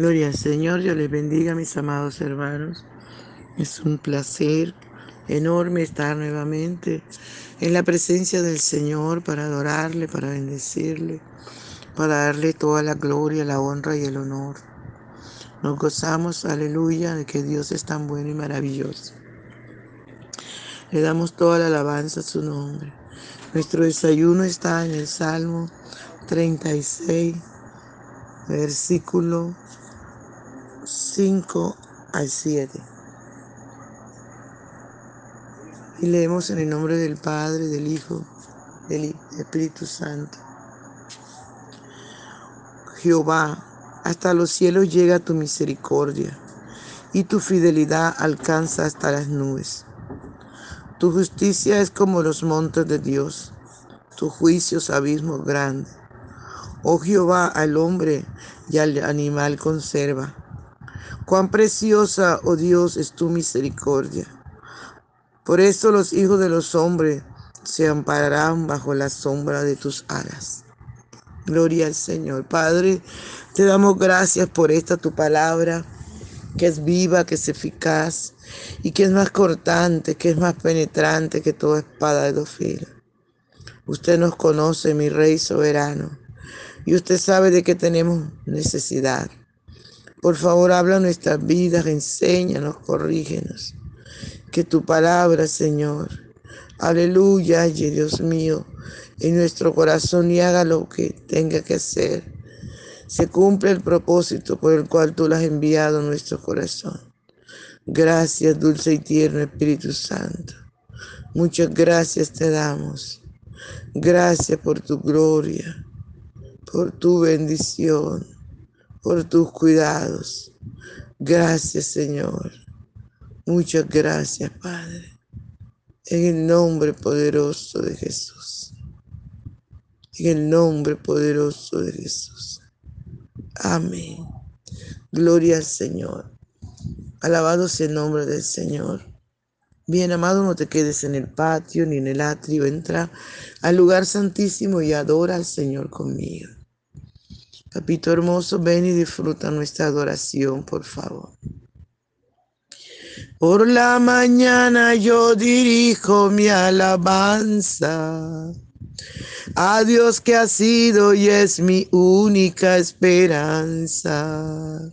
Gloria al Señor, Dios les bendiga, mis amados hermanos. Es un placer enorme estar nuevamente en la presencia del Señor para adorarle, para bendecirle, para darle toda la gloria, la honra y el honor. Nos gozamos, aleluya, de que Dios es tan bueno y maravilloso. Le damos toda la alabanza a su nombre. Nuestro desayuno está en el Salmo 36, versículo 5 al 7. Y leemos en el nombre del Padre, del Hijo, del Espíritu Santo. Jehová, hasta los cielos llega tu misericordia, y tu fidelidad alcanza hasta las nubes. Tu justicia es como los montes de Dios, tu juicios abismos grandes. Oh Jehová, al hombre y al animal conserva Cuán preciosa, oh Dios, es tu misericordia. Por eso los hijos de los hombres se ampararán bajo la sombra de tus alas. Gloria al Señor. Padre, te damos gracias por esta tu palabra, que es viva, que es eficaz y que es más cortante, que es más penetrante que toda espada de dos filos. Usted nos conoce, mi Rey soberano, y usted sabe de qué tenemos necesidad. Por favor, habla nuestras vidas, enséñanos, corrígenos. Que tu palabra, Señor, aleluya, Dios mío, en nuestro corazón y haga lo que tenga que hacer. Se cumple el propósito por el cual tú lo has enviado a nuestro corazón. Gracias, dulce y tierno Espíritu Santo. Muchas gracias te damos. Gracias por tu gloria, por tu bendición por tus cuidados. Gracias, Señor. Muchas gracias, Padre. En el nombre poderoso de Jesús. En el nombre poderoso de Jesús. Amén. Gloria al Señor. Alabado sea el nombre del Señor. Bien, amado, no te quedes en el patio ni en el atrio. Entra al lugar santísimo y adora al Señor conmigo. Papito hermoso, ven y disfruta nuestra adoración, por favor. Por la mañana yo dirijo mi alabanza a Dios que ha sido y es mi única esperanza.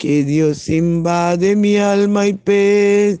que Dios invade mi alma y pensamiento.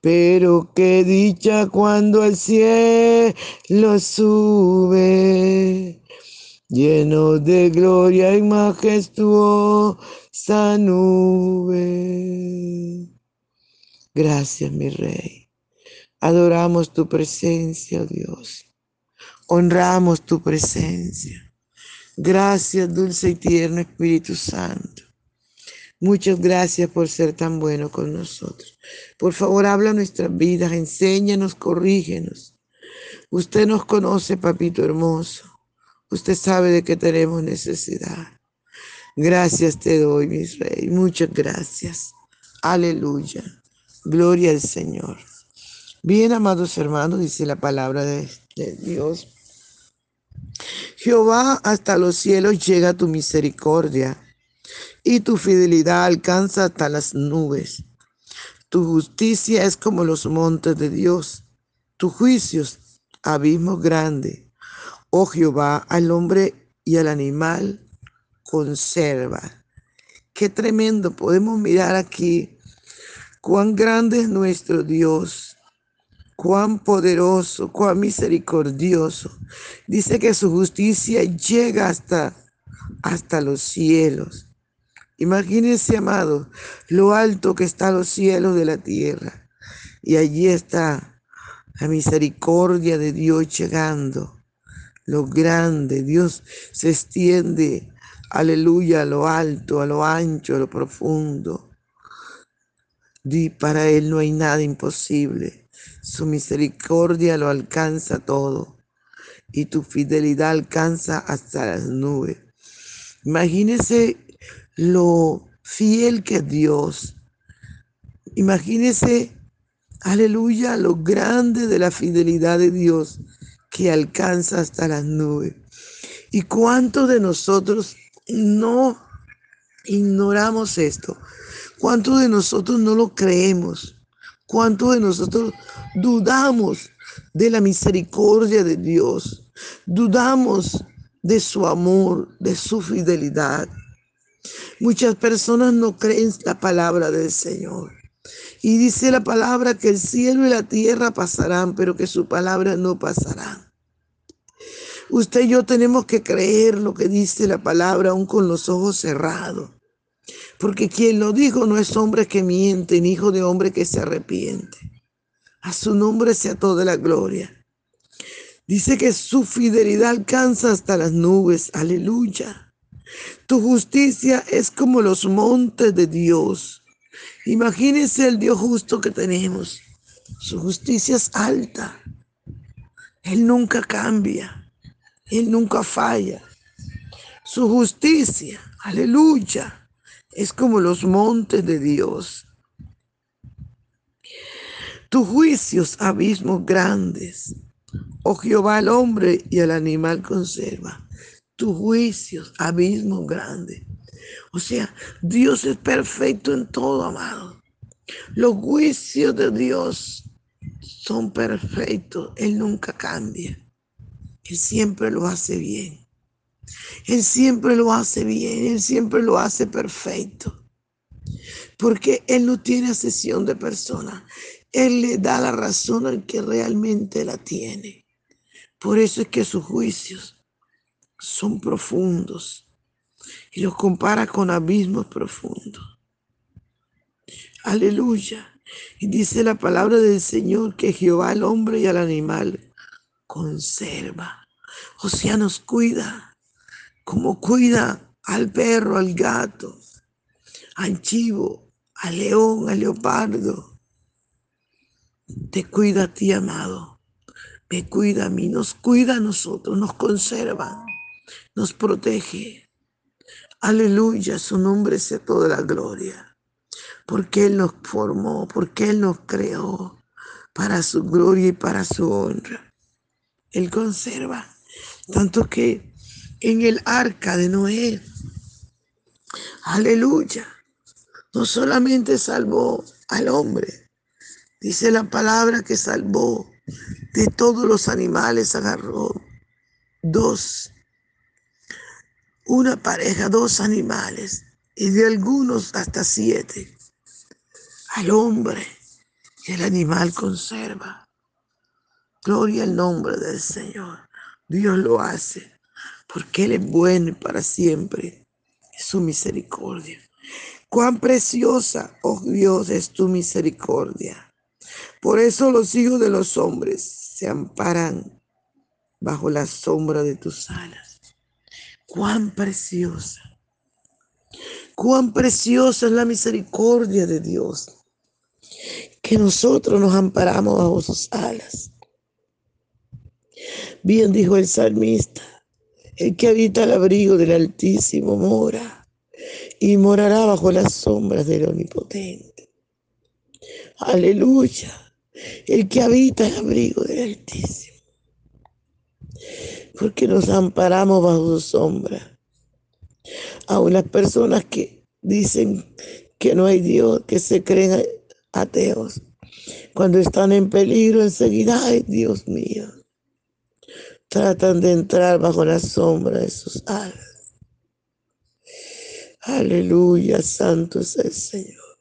pero qué dicha cuando al cielo sube, lleno de gloria y majestuosa nube. Gracias, mi Rey. Adoramos tu presencia, oh Dios. Honramos tu presencia. Gracias, dulce y tierno Espíritu Santo. Muchas gracias por ser tan bueno con nosotros. Por favor, habla nuestras vidas, enséñanos, corrígenos. Usted nos conoce, papito hermoso. Usted sabe de qué tenemos necesidad. Gracias te doy, mi rey. Muchas gracias. Aleluya. Gloria al Señor. Bien, amados hermanos, dice la palabra de, de Dios. Jehová, hasta los cielos llega tu misericordia y tu fidelidad alcanza hasta las nubes. Tu justicia es como los montes de Dios, tus juicios, abismo grande. Oh Jehová, al hombre y al animal conserva. Qué tremendo, podemos mirar aquí cuán grande es nuestro Dios, cuán poderoso, cuán misericordioso. Dice que su justicia llega hasta, hasta los cielos. Imagínense, amado, lo alto que están los cielos de la tierra. Y allí está la misericordia de Dios llegando. Lo grande, Dios se extiende, aleluya, a lo alto, a lo ancho, a lo profundo. Y para Él no hay nada imposible. Su misericordia lo alcanza todo. Y tu fidelidad alcanza hasta las nubes. Imagínese lo fiel que Dios. Imagínese, aleluya, lo grande de la fidelidad de Dios que alcanza hasta las nubes. ¿Y cuántos de nosotros no ignoramos esto? ¿Cuántos de nosotros no lo creemos? ¿Cuántos de nosotros dudamos de la misericordia de Dios? Dudamos de su amor, de su fidelidad. Muchas personas no creen la palabra del Señor. Y dice la palabra que el cielo y la tierra pasarán, pero que su palabra no pasará. Usted y yo tenemos que creer lo que dice la palabra aún con los ojos cerrados. Porque quien lo dijo no es hombre que miente, ni hijo de hombre que se arrepiente. A su nombre sea toda la gloria. Dice que su fidelidad alcanza hasta las nubes. Aleluya. Tu justicia es como los montes de Dios. Imagínese el Dios justo que tenemos. Su justicia es alta. Él nunca cambia. Él nunca falla. Su justicia, aleluya, es como los montes de Dios. Tus juicios, abismos grandes. Oh Jehová, al hombre y al animal conserva tus juicios, abismo grande. O sea, Dios es perfecto en todo, amado. Los juicios de Dios son perfectos. Él nunca cambia. Él siempre lo hace bien. Él siempre lo hace bien. Él siempre lo hace perfecto. Porque Él no tiene asesión de persona. Él le da la razón al que realmente la tiene. Por eso es que sus juicios son profundos y los compara con abismos profundos. Aleluya. Y dice la palabra del Señor que Jehová al hombre y al animal conserva. O sea, nos cuida como cuida al perro, al gato, al chivo, al león, al leopardo. Te cuida a ti, amado. Me cuida a mí, nos cuida a nosotros, nos conserva, nos protege. Aleluya, su nombre sea toda la gloria. Porque Él nos formó, porque Él nos creó para su gloria y para su honra. Él conserva. Tanto que en el arca de Noé, aleluya, no solamente salvó al hombre, dice la palabra que salvó de todos los animales, agarró dos, una pareja, dos animales, y de algunos hasta siete. Al hombre que el animal conserva. Gloria al nombre del Señor. Dios lo hace porque Él es bueno para siempre. Es su misericordia. Cuán preciosa, oh Dios, es tu misericordia. Por eso los hijos de los hombres se amparan bajo la sombra de tus alas. Cuán preciosa. Cuán preciosa es la misericordia de Dios. Que nosotros nos amparamos bajo sus alas. Bien dijo el salmista, el que habita el abrigo del Altísimo mora y morará bajo las sombras del Omnipotente. Aleluya, el que habita el abrigo del Altísimo. Porque nos amparamos bajo su sombra. A unas personas que dicen que no hay Dios, que se creen ateos, cuando están en peligro enseguida, ay Dios mío, tratan de entrar bajo la sombra de sus alas. Aleluya, santo es el Señor.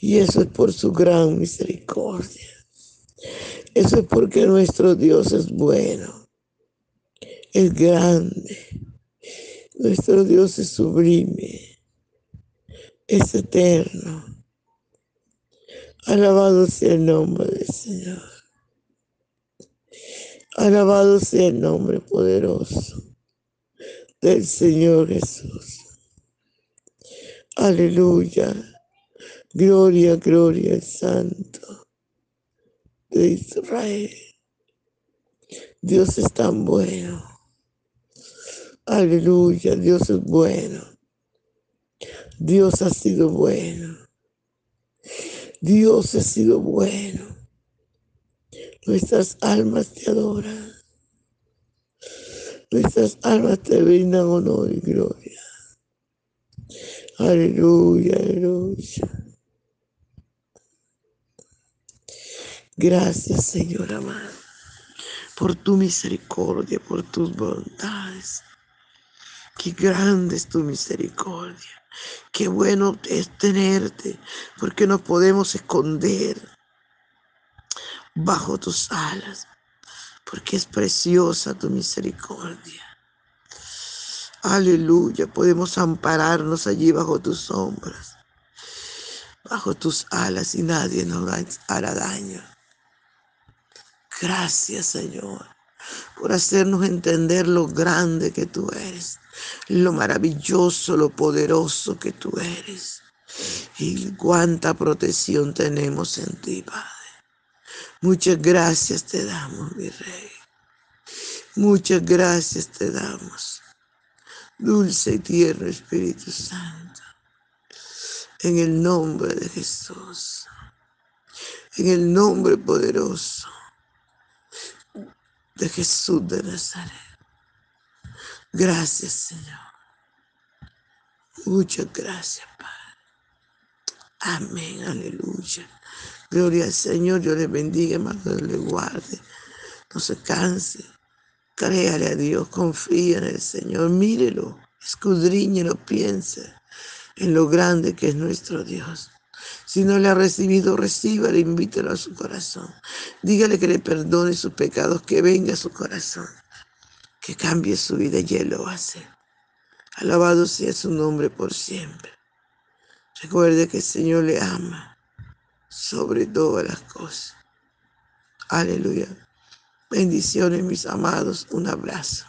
Y eso es por su gran misericordia. Eso es porque nuestro Dios es bueno, es grande. Nuestro Dios es sublime, es eterno. Alabado sea el nombre del Señor. Alabado sea el nombre poderoso del Señor Jesús. Aleluya. Gloria, gloria al Santo de Israel. Dios es tan bueno. Aleluya, Dios es bueno. Dios ha sido bueno. Dios ha sido bueno. Nuestras almas te adoran. Nuestras almas te brindan honor y gloria. Aleluya, aleluya. Gracias, Señor amado, por tu misericordia, por tus bondades. Qué grande es tu misericordia. Qué bueno es tenerte, porque nos podemos esconder bajo tus alas, porque es preciosa tu misericordia. Aleluya, podemos ampararnos allí bajo tus sombras, bajo tus alas y nadie nos hará daño. Gracias Señor por hacernos entender lo grande que tú eres, lo maravilloso, lo poderoso que tú eres y cuánta protección tenemos en ti, Padre. Muchas gracias te damos, mi Rey. Muchas gracias te damos. Dulce y tierno Espíritu Santo. En el nombre de Jesús. En el nombre poderoso de Jesús de Nazaret. Gracias, Señor. Muchas gracias, Padre. Amén, aleluya. Gloria al Señor, yo le bendiga, hermano, le guarde. No se canse. Créale a Dios, confía en el Señor, mírelo, escudriñelo, piense en lo grande que es nuestro Dios. Si no le ha recibido, recíbale, invítelo a su corazón. Dígale que le perdone sus pecados, que venga a su corazón, que cambie su vida y él lo hace. Alabado sea su nombre por siempre. Recuerde que el Señor le ama sobre todas las cosas. Aleluya. Bendiciones, mis amados. Un abrazo.